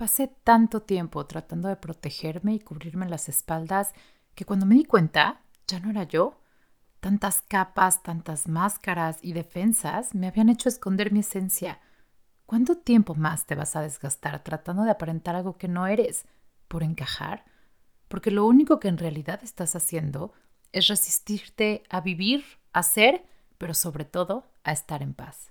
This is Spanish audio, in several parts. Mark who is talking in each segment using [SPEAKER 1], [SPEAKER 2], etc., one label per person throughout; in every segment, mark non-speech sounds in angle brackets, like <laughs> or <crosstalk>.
[SPEAKER 1] Pasé tanto tiempo tratando de protegerme y cubrirme las espaldas que cuando me di cuenta ya no era yo. Tantas capas, tantas máscaras y defensas me habían hecho esconder mi esencia. ¿Cuánto tiempo más te vas a desgastar tratando de aparentar algo que no eres por encajar? Porque lo único que en realidad estás haciendo es resistirte a vivir, a ser, pero sobre todo a estar en paz.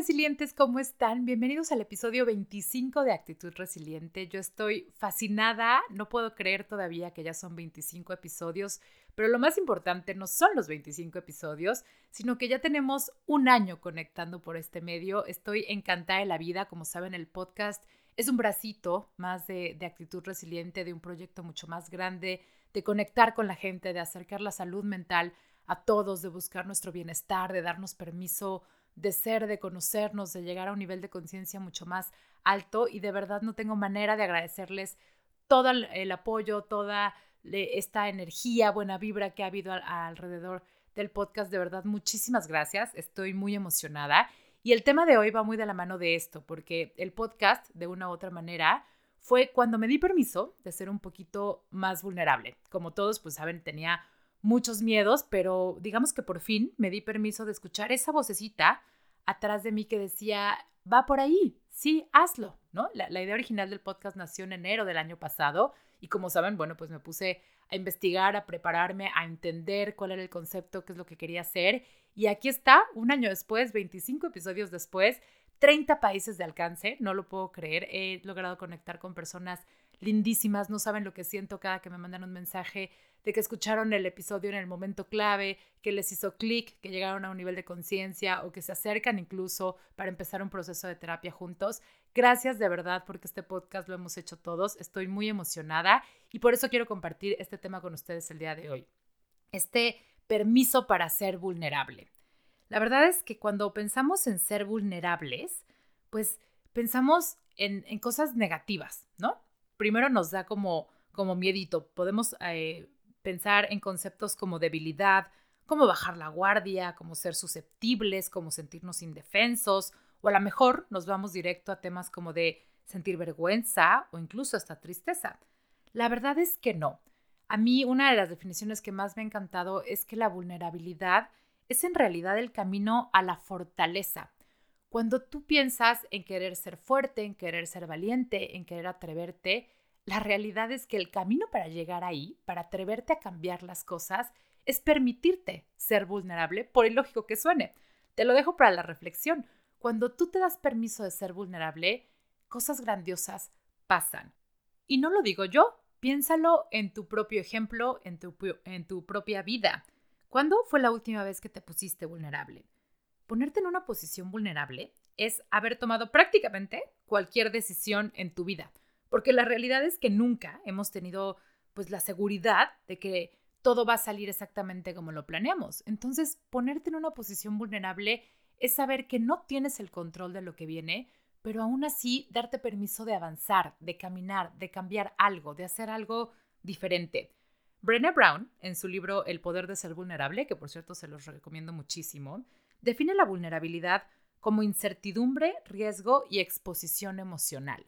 [SPEAKER 1] Resilientes, ¿cómo están? Bienvenidos al episodio 25 de Actitud Resiliente. Yo estoy fascinada, no puedo creer todavía que ya son 25 episodios, pero lo más importante no son los 25 episodios, sino que ya tenemos un año conectando por este medio. Estoy encantada de la vida, como saben, el podcast es un bracito más de, de actitud resiliente, de un proyecto mucho más grande, de conectar con la gente, de acercar la salud mental a todos, de buscar nuestro bienestar, de darnos permiso de ser, de conocernos, de llegar a un nivel de conciencia mucho más alto y de verdad no tengo manera de agradecerles todo el, apoyo, toda esta energía, buena vibra que ha habido alrededor del podcast. De verdad, muchísimas gracias. Estoy muy emocionada. Y el tema de hoy va muy de la mano de esto, porque el podcast, de una u otra manera, fue cuando me di permiso de ser un poquito más vulnerable. Como todos, pues saben, tenía muchos miedos, pero digamos que por fin me di permiso de escuchar esa vocecita atrás de mí que decía, va por ahí, sí, hazlo, ¿no? La, idea original del podcast nació en enero del año pasado y como saben, bueno, pues me puse a investigar, a prepararme, a entender cuál era el concepto, qué es lo que quería hacer. Y aquí está, un año después, 25 episodios después, 30 países de alcance, no lo puedo creer. He logrado conectar con personas lindísimas, no saben lo que siento cada que me mandan un mensaje de que escucharon el episodio en el momento clave, que les hizo clic, que llegaron a un nivel de conciencia o que se acercan incluso para empezar un proceso de terapia juntos. Gracias de verdad porque este podcast lo hemos hecho todos. Estoy muy emocionada y por eso quiero compartir este tema con ustedes el día de hoy. Este permiso para ser vulnerable. La verdad es que cuando pensamos en ser vulnerables, pues pensamos en, cosas negativas, ¿no? Primero nos da como, como miedito. Podemos eh, pensar en conceptos como debilidad, como bajar la guardia, como ser susceptibles, como sentirnos indefensos, o a lo mejor nos vamos directo a temas como de sentir vergüenza o incluso hasta tristeza. La verdad es que no. A mí una de las definiciones que más me ha encantado es que la vulnerabilidad es en realidad el camino a la fortaleza. Cuando tú piensas en querer ser fuerte, en querer ser valiente, en querer atreverte, la realidad es que el camino para llegar ahí, para atreverte a cambiar las cosas, es permitirte ser vulnerable, por ilógico que suene. Te lo dejo para la reflexión. Cuando tú te das permiso de ser vulnerable, cosas grandiosas pasan. Y no lo digo yo, piénsalo en tu propio ejemplo, en tu, en tu propia vida. ¿Cuándo fue la última vez que te pusiste vulnerable? Ponerte en una posición vulnerable es haber tomado prácticamente cualquier decisión en tu vida porque la realidad es que nunca hemos tenido pues la seguridad de que todo va a salir exactamente como lo planeamos. Entonces, ponerte en una posición vulnerable es saber que no tienes el control de lo que viene, pero aún así darte permiso de avanzar, de caminar, de cambiar algo, de hacer algo diferente. Brené Brown, en su libro El poder de ser vulnerable, que por cierto se los recomiendo muchísimo, define la vulnerabilidad como incertidumbre, riesgo y exposición emocional.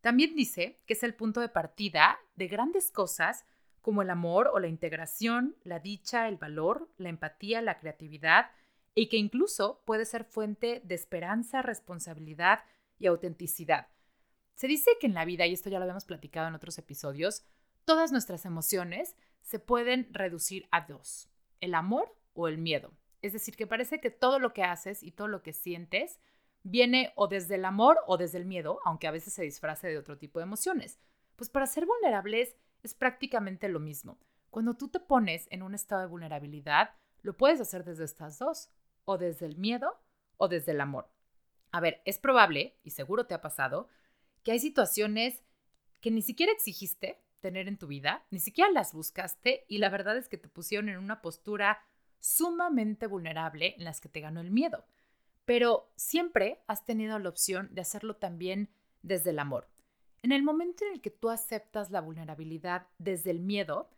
[SPEAKER 1] También dice que es el punto de partida de grandes cosas como el amor o la integración, la dicha, el valor, la empatía, la creatividad, y que incluso puede ser fuente de esperanza, responsabilidad y autenticidad. Se dice que en la vida, y esto ya lo habíamos platicado en otros episodios, todas nuestras emociones se pueden reducir a dos, el amor o el miedo. Es decir, que parece que todo lo que haces y todo lo que sientes viene o desde el amor o desde el miedo, aunque a veces se disfrace de otro tipo de emociones. Pues para ser vulnerables es prácticamente lo mismo. Cuando tú te pones en un estado de vulnerabilidad, lo puedes hacer desde estas dos, o desde el miedo o desde el amor. A ver, es probable, y seguro te ha pasado, que hay situaciones que ni siquiera exigiste, tener en tu vida, ni siquiera las buscaste y la verdad es que te pusieron en una postura sumamente vulnerable en las que te ganó el miedo. Pero siempre has tenido la opción de hacerlo también desde el amor. En el momento en el que tú aceptas la vulnerabilidad desde el miedo,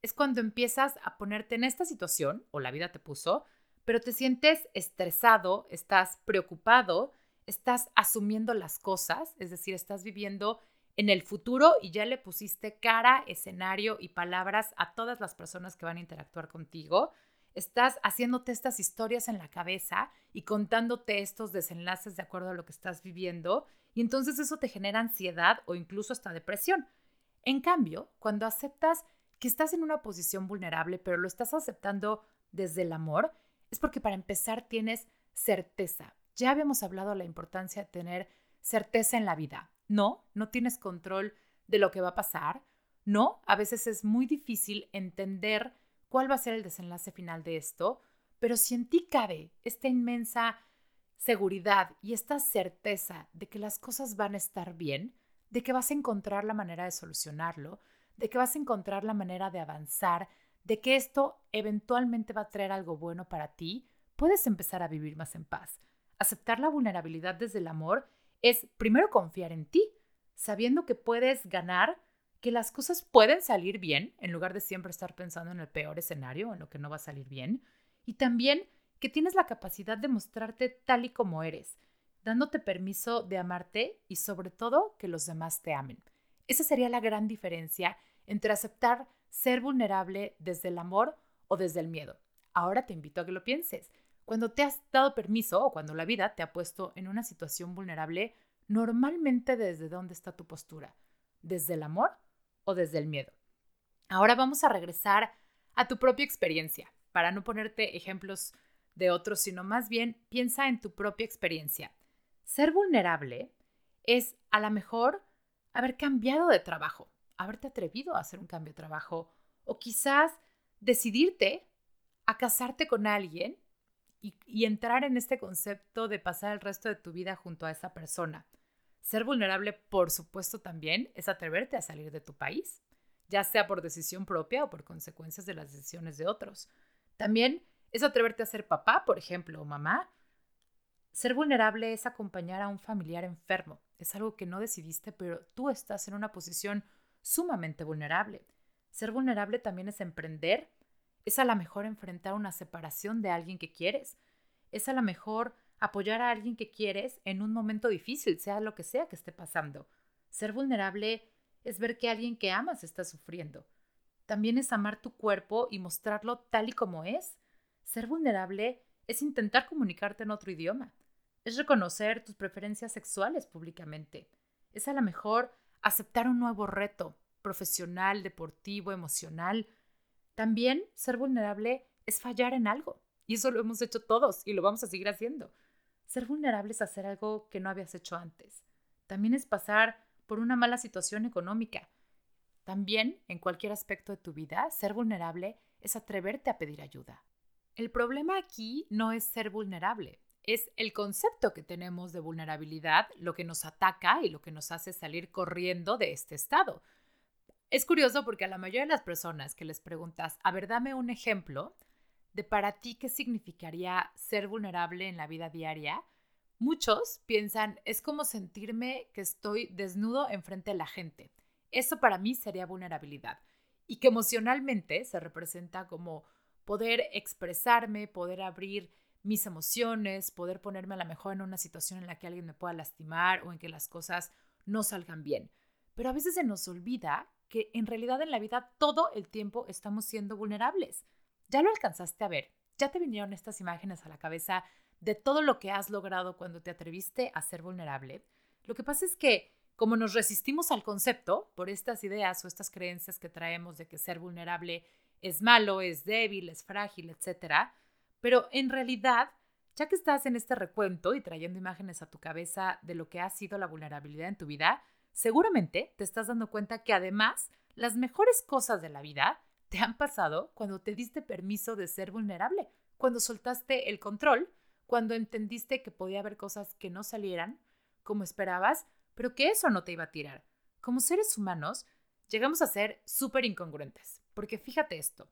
[SPEAKER 1] es cuando empiezas a ponerte en esta situación, o la vida te puso, pero te sientes estresado, estás preocupado, estás asumiendo las cosas, es decir, estás viviendo en el futuro y ya le pusiste cara, escenario y palabras a todas las personas que van a interactuar contigo. Estás haciéndote estas historias en la cabeza y contándote estos desenlaces de acuerdo a lo que estás viviendo y entonces eso te genera ansiedad o incluso hasta depresión. En cambio, cuando aceptas que estás en una posición vulnerable, pero lo estás aceptando desde el amor, es porque para empezar tienes certeza. Ya habíamos hablado de la importancia de tener certeza en la vida. No, no tienes control de lo que va a pasar. No, a veces es muy difícil entender cuál va a ser el desenlace final de esto, pero si en ti cabe esta inmensa seguridad y esta certeza de que las cosas van a estar bien, de que vas a encontrar la manera de solucionarlo, de que vas a encontrar la manera de avanzar, de que esto eventualmente va a traer algo bueno para ti, puedes empezar a vivir más en paz. Aceptar la vulnerabilidad desde el amor es primero confiar en ti, sabiendo que puedes ganar, que las cosas pueden salir bien, en lugar de siempre estar pensando en el peor escenario, en lo que no va a salir bien, y también que tienes la capacidad de mostrarte tal y como eres, dándote permiso de amarte y sobre todo que los demás te amen. Esa sería la gran diferencia entre aceptar ser vulnerable desde el amor o desde el miedo. Ahora te invito a que lo pienses. Cuando te has dado permiso o cuando la vida te ha puesto en una situación vulnerable, normalmente desde dónde está tu postura, desde el amor o desde el miedo. Ahora vamos a regresar a tu propia experiencia, para no ponerte ejemplos de otros, sino más bien piensa en tu propia experiencia. Ser vulnerable es a lo mejor haber cambiado de trabajo, haberte atrevido a hacer un cambio de trabajo o quizás decidirte a casarte con alguien y, entrar en este concepto de pasar el resto de tu vida junto a esa persona. Ser vulnerable, por supuesto, también es atreverte a salir de tu país, ya sea por decisión propia o por consecuencias de las decisiones de otros. También es atreverte a ser papá, por ejemplo, o mamá. Ser vulnerable es acompañar a un familiar enfermo. Es algo que no decidiste, pero tú estás en una posición sumamente vulnerable. Ser vulnerable también es emprender es a lo mejor enfrentar una separación de alguien que quieres. Es a lo mejor apoyar a alguien que quieres en un momento difícil, sea lo que sea que esté pasando. Ser vulnerable es ver que alguien que amas está sufriendo. También es amar tu cuerpo y mostrarlo tal y como es. Ser vulnerable es intentar comunicarte en otro idioma. Es reconocer tus preferencias sexuales públicamente. Es a lo mejor aceptar un nuevo reto profesional, deportivo, emocional, también ser vulnerable es fallar en algo. Y eso lo hemos hecho todos y lo vamos a seguir haciendo. Ser vulnerable es hacer algo que no habías hecho antes. También es pasar por una mala situación económica. También, en cualquier aspecto de tu vida, ser vulnerable es atreverte a pedir ayuda. El problema aquí no es ser vulnerable, es el concepto que tenemos de vulnerabilidad lo que nos ataca y lo que nos hace salir corriendo de este estado. Es curioso porque a la mayoría de las personas que les preguntas, a ver, dame un ejemplo de para ti qué significaría ser vulnerable en la vida diaria, muchos piensan, es como sentirme que estoy desnudo enfrente de la gente. Eso para mí sería vulnerabilidad. Y que emocionalmente se representa como poder expresarme, poder abrir mis emociones, poder ponerme a lo mejor en una situación en la que alguien me pueda lastimar o en que las cosas no salgan bien. Pero a veces se nos olvida que en realidad en la vida todo el tiempo estamos siendo vulnerables. Ya lo alcanzaste a ver, ya te vinieron estas imágenes a la cabeza de todo lo que has logrado cuando te atreviste a ser vulnerable. Lo que pasa es que como nos resistimos al concepto por estas ideas o estas creencias que traemos de que ser vulnerable es malo, es débil, es frágil, etc. Pero en realidad, ya que estás en este recuento y trayendo imágenes a tu cabeza de lo que ha sido la vulnerabilidad en tu vida, Seguramente te estás dando cuenta que además las mejores cosas de la vida te han pasado cuando te diste permiso de ser vulnerable, cuando soltaste el control, cuando entendiste que podía haber cosas que no salieran como esperabas, pero que eso no te iba a tirar. Como seres humanos, llegamos a ser súper incongruentes. Porque fíjate esto.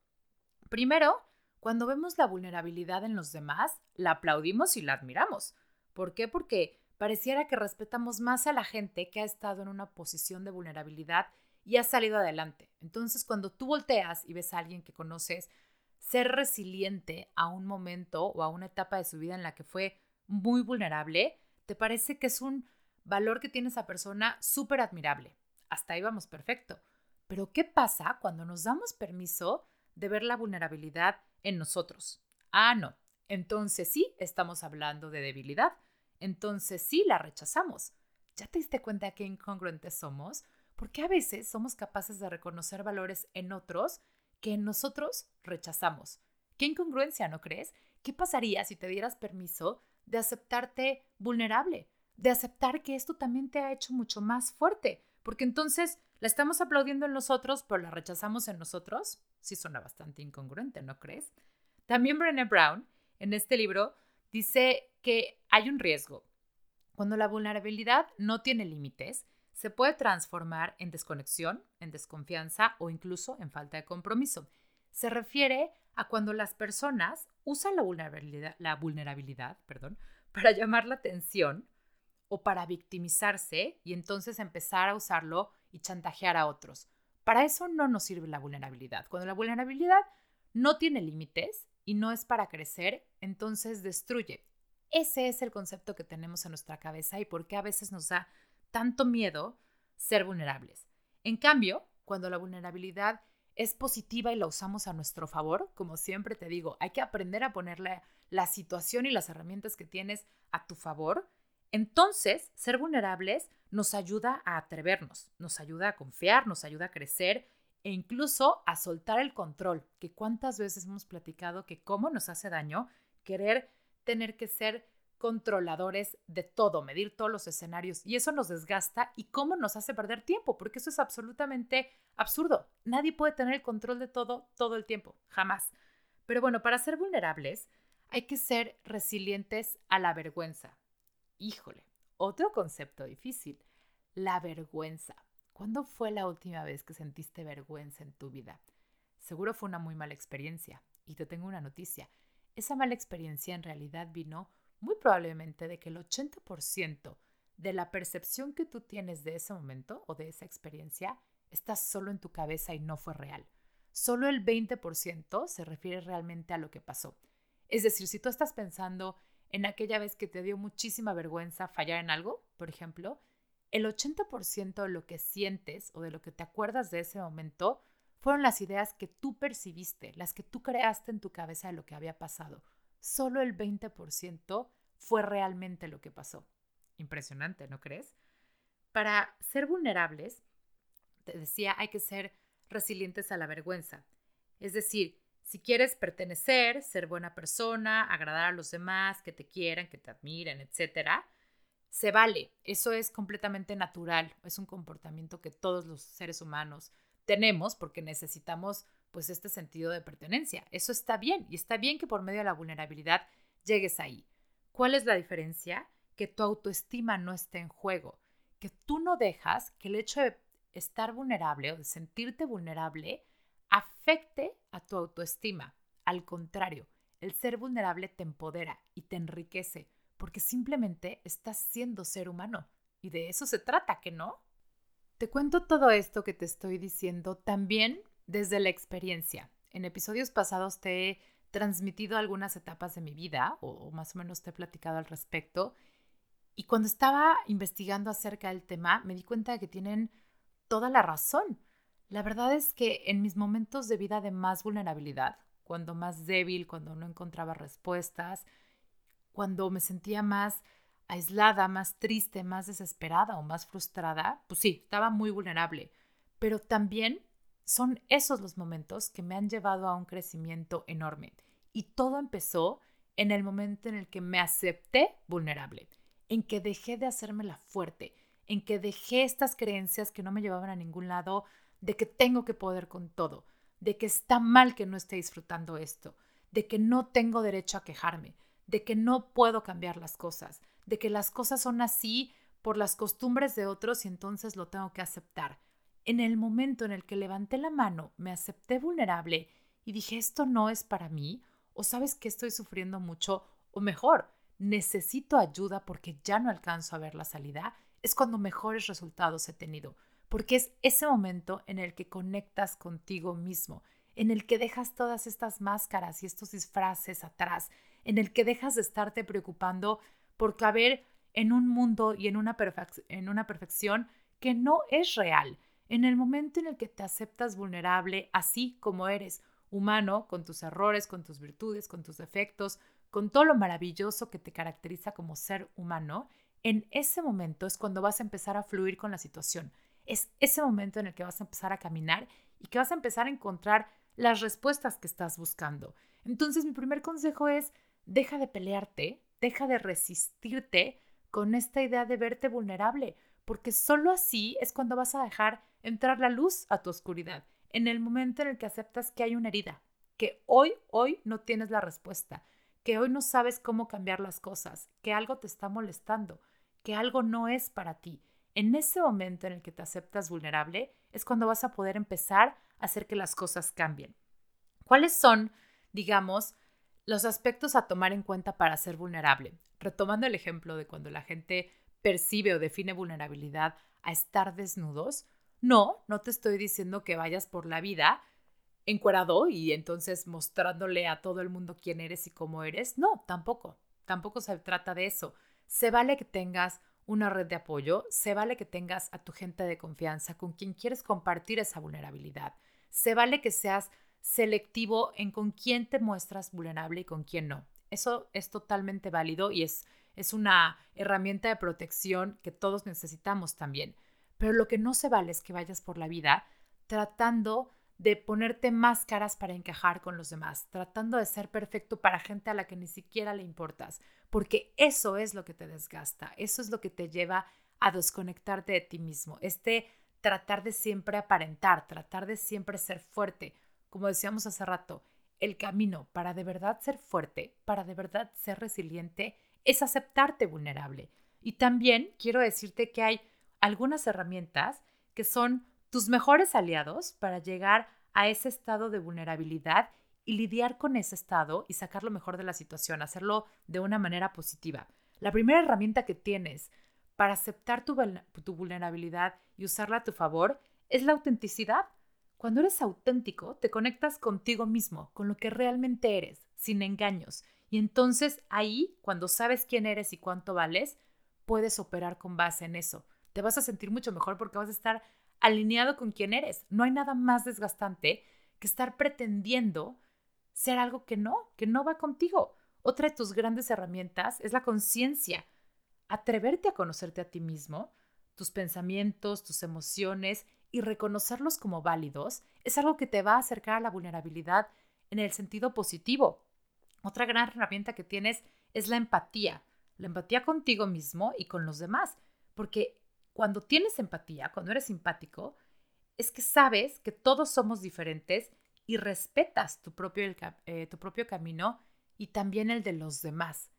[SPEAKER 1] Primero, cuando vemos la vulnerabilidad en los demás, la aplaudimos y la admiramos. ¿Por qué? Porque pareciera que respetamos más a la gente que ha estado en una posición de vulnerabilidad y ha salido adelante. Entonces, cuando tú volteas y ves a alguien que conoces ser resiliente a un momento o a una etapa de su vida en la que fue muy vulnerable, te parece que es un valor que tiene esa persona súper admirable. Hasta ahí vamos perfecto. Pero ¿qué pasa cuando nos damos permiso de ver la vulnerabilidad en nosotros? Ah, no. Entonces sí, estamos hablando de debilidad. Entonces sí, la rechazamos. ¿Ya te diste cuenta qué incongruentes somos? Porque a veces somos capaces de reconocer valores en otros que en nosotros rechazamos. Qué incongruencia, ¿no crees? ¿Qué pasaría si te dieras permiso de aceptarte vulnerable, de aceptar que esto también te ha hecho mucho más fuerte? Porque entonces la estamos aplaudiendo en nosotros, pero la rechazamos en nosotros. Sí suena bastante incongruente, ¿no crees? También Brené Brown, en este libro, dice que hay un riesgo. Cuando la vulnerabilidad no tiene límites, se puede transformar en desconexión, en desconfianza o incluso en falta de compromiso. Se refiere a cuando las personas usan la vulnerabilidad, la vulnerabilidad perdón, <laughs> para llamar la atención o para victimizarse y entonces empezar a usarlo y chantajear a otros. Para eso no nos sirve la vulnerabilidad. Cuando la vulnerabilidad no tiene límites y no es para crecer, entonces destruye. Ese es el concepto que tenemos en nuestra cabeza y por qué a veces nos da tanto miedo ser vulnerables. En cambio, cuando la vulnerabilidad es positiva y la usamos a nuestro favor, como siempre te digo, hay que aprender a ponerle la situación y las herramientas que tienes a tu favor entonces, ser vulnerables nos ayuda a atrevernos, nos ayuda a confiar, nos ayuda a crecer e incluso a soltar el control, que cuántas veces hemos platicado que cómo nos hace daño querer tener que ser controladores de todo, medir todos los escenarios y eso nos desgasta y cómo nos hace perder tiempo, porque eso es absolutamente absurdo. Nadie puede tener el control de todo todo el tiempo, jamás. Pero bueno, para ser vulnerables hay que ser resilientes a la vergüenza, Híjole, otro concepto difícil, la vergüenza. ¿Cuándo fue la última vez que sentiste vergüenza en tu vida? Seguro fue una muy mala experiencia. Y te tengo una noticia. Esa mala experiencia en realidad vino muy probablemente de que el 80% de la percepción que tú tienes de ese momento o de esa experiencia está solo en tu cabeza y no fue real. Solo el 20% se refiere realmente a lo que pasó. Es decir, si tú estás pensando en aquella vez que te dio muchísima vergüenza fallar en algo, por ejemplo, el 80% de lo que sientes o de lo que te acuerdas de ese momento fueron las ideas que tú percibiste, las que tú creaste en tu cabeza de lo que había pasado. Solo el 20% fue realmente lo que pasó. Impresionante, ¿no crees? Para ser vulnerables, te decía, hay que ser resilientes a la vergüenza. Es decir, si quieres pertenecer, ser buena persona, agradar a los demás, que te quieran, que te admiren, etcétera, se vale. Eso es completamente natural. Es un comportamiento que todos los seres humanos tenemos porque necesitamos pues este sentido de pertenencia. Eso está bien y está bien que por medio de la vulnerabilidad llegues ahí. ¿Cuál es la diferencia? Que tu autoestima no esté en juego, que tú no dejas que el hecho de estar vulnerable o de sentirte vulnerable afecte a tu autoestima. Al contrario, el ser vulnerable te empodera y te enriquece porque simplemente estás siendo ser humano. Y de eso se trata, ¿que no? Te cuento todo esto que te estoy diciendo también desde la experiencia. En episodios pasados te he transmitido algunas etapas de mi vida, o más o menos te he platicado al respecto. Y cuando estaba investigando acerca del tema, me di cuenta de que tienen toda la razón. La verdad es que en mis momentos de vida de más vulnerabilidad, cuando más débil, cuando no encontraba respuestas, cuando me sentía más aislada, más triste, más desesperada o más frustrada, pues sí, estaba muy vulnerable. Pero también son esos los momentos que me han llevado a un crecimiento enorme. Y todo empezó en el momento en el que me acepté vulnerable, en que dejé de hacerme la fuerte, en que dejé estas creencias que no me llevaban a ningún lado, de que tengo que poder con todo, de que está mal que no esté disfrutando esto, de que no tengo derecho a quejarme, de que no puedo cambiar las cosas, de que las cosas son así por las costumbres de otros y entonces lo tengo que aceptar. En el momento en el que levanté la mano, me acepté vulnerable y dije, esto no es para mí, o sabes que estoy sufriendo mucho, o mejor, necesito ayuda porque ya no alcanzo a ver la salida, es cuando mejores resultados he tenido, porque es ese momento en el que conectas contigo mismo, en el que dejas todas estas máscaras y estos disfraces atrás, en el que dejas de estarte preocupando por caber en un mundo y en una, en una perfección que no es real, en el momento en el que te aceptas vulnerable así como eres, humano, con tus errores, con tus virtudes, con tus defectos, con todo lo maravilloso que te caracteriza como ser humano, en ese momento es cuando vas a empezar a fluir con la situación. Es ese momento en el que vas a empezar a caminar y que vas a empezar a encontrar las respuestas que estás buscando. Entonces mi primer consejo es, deja de pelearte, deja de resistirte con esta idea de verte vulnerable, porque solo así es cuando vas a dejar entrar la luz a tu oscuridad, en el momento en el que aceptas que hay una herida, que hoy, hoy no tienes la respuesta, que hoy no sabes cómo cambiar las cosas, que algo te está molestando, que algo no es para ti. En ese momento en el que te aceptas vulnerable es cuando vas a poder empezar a hacer que las cosas cambien. ¿Cuáles son, digamos, los aspectos a tomar en cuenta para ser vulnerable? Retomando el ejemplo de cuando la gente percibe o define vulnerabilidad a estar desnudos, no, no te estoy diciendo que vayas por la vida encuerado y entonces mostrándole a todo el mundo quién eres y cómo eres. No, tampoco, tampoco se trata de eso. Se vale que tengas una red de apoyo, se vale que tengas a tu gente de confianza con quien quieres compartir esa vulnerabilidad. Se vale que seas selectivo en con quién te muestras vulnerable y con quién no. Eso es totalmente válido y es, es una herramienta de protección que todos necesitamos también. Pero lo que no se vale es que vayas por la vida tratando de ponerte máscaras para encajar con los demás, tratando de ser perfecto para gente a la que ni siquiera le importas, porque eso es lo que te desgasta, eso es lo que te lleva a desconectarte de ti mismo, este tratar de siempre aparentar, tratar de siempre ser fuerte, como decíamos hace rato, el camino para de verdad ser fuerte, para de verdad ser resiliente, es aceptarte vulnerable. Y también quiero decirte que hay algunas herramientas que son tus mejores aliados para llegar a ese estado de vulnerabilidad y lidiar con ese estado y sacar lo mejor de la situación, hacerlo de una manera positiva. La primera herramienta que tienes para aceptar tu, tu vulnerabilidad y usarla a tu favor es la autenticidad. Cuando eres auténtico, te conectas contigo mismo, con lo que realmente eres, sin engaños. Y entonces ahí, cuando sabes quién eres y cuánto vales, puedes operar con base en eso. Te vas a sentir mucho mejor porque vas a estar alineado con quién eres. No hay nada más desgastante que estar pretendiendo ser algo que no, que no va contigo. Otra de tus grandes herramientas es la conciencia. Atreverte a conocerte a ti mismo, tus pensamientos, tus emociones y reconocerlos como válidos es algo que te va a acercar a la vulnerabilidad en el sentido positivo. Otra gran herramienta que tienes es la empatía, la empatía contigo mismo y con los demás, porque cuando tienes empatía, cuando eres simpático, es que sabes que todos somos diferentes y respetas tu propio, eh, tu propio camino y también el de los demás.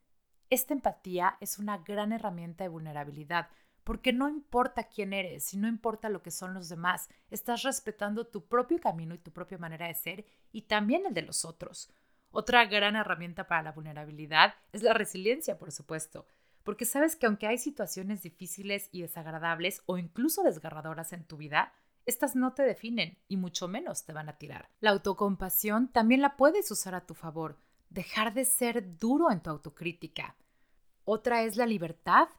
[SPEAKER 1] Esta empatía es una gran herramienta de vulnerabilidad porque no importa quién eres y no importa lo que son los demás, estás respetando tu propio camino y tu propia manera de ser y también el de los otros. Otra gran herramienta para la vulnerabilidad es la resiliencia, por supuesto, porque sabes que aunque hay situaciones difíciles y desagradables o incluso desgarradoras en tu vida, estas no te definen y mucho menos te van a tirar. La autocompasión también la puedes usar a tu favor, dejar de ser duro en tu autocrítica. Otra es la libertad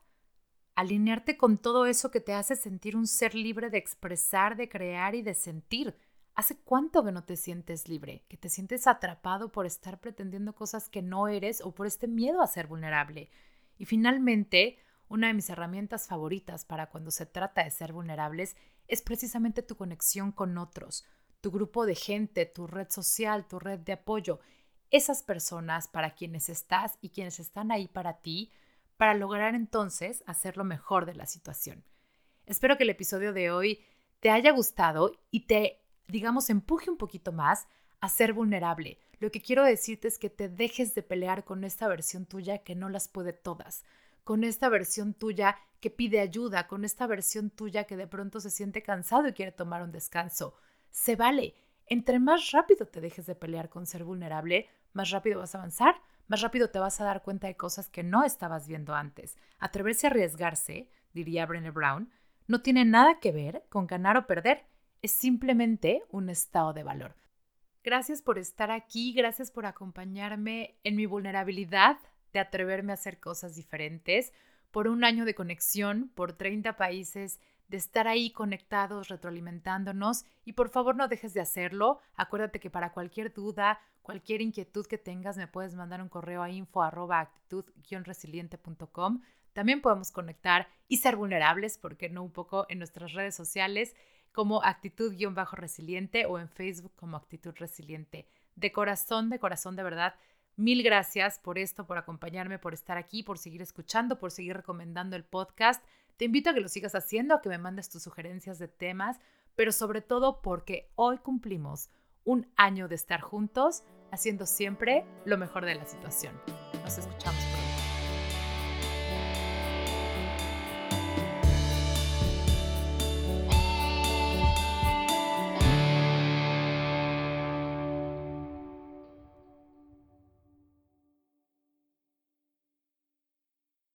[SPEAKER 1] alinearte con todo eso que te hace sentir un ser libre de expresar, de crear y de sentir. ¿Hace cuánto que no te sientes libre? Que te sientes atrapado por estar pretendiendo cosas que no eres o por este miedo a ser vulnerable. Y finalmente, una de mis herramientas favoritas para cuando se trata de ser vulnerables es precisamente tu conexión con otros, tu grupo de gente, tu red social, tu red de apoyo, esas personas para quienes estás y quienes están ahí para ti para lograr entonces hacer lo mejor de la situación. Espero que el episodio de hoy te haya gustado y te, digamos, empuje un poquito más a ser vulnerable. Lo que quiero decirte es que te dejes de pelear con esta versión tuya que no las puede todas. con esta versión tuya que pide ayuda, con esta versión tuya que de pronto se siente cansado y quiere tomar un descanso. Se vale. Entre más rápido te dejes de pelear con ser vulnerable, más rápido vas a avanzar, más rápido te vas a dar cuenta de cosas que no estabas viendo antes. Atreverse a arriesgarse, diría Brené Brown, no tiene nada que ver con ganar o perder, es simplemente un estado de valor. Gracias por estar aquí, gracias por acompañarme en mi vulnerabilidad de atreverme a hacer cosas diferentes, por un año de conexión, por 30 países, de estar ahí conectados, retroalimentándonos y por favor no dejes de hacerlo. Acuérdate que para cualquier duda, cualquier inquietud que tengas, me puedes mandar un correo a info actitud-resiliente.com. También podemos conectar y ser vulnerables, porque no un poco en nuestras redes sociales como actitud-resiliente o en Facebook como actitud resiliente. De corazón, de corazón, de verdad, mil gracias por esto, por acompañarme, por estar aquí, por seguir escuchando, por seguir recomendando el podcast. Te invito a que lo sigas haciendo, a que me mandes tus sugerencias de temas, pero sobre todo porque hoy cumplimos un año de estar juntos, haciendo siempre lo mejor de la situación. Nos escuchamos.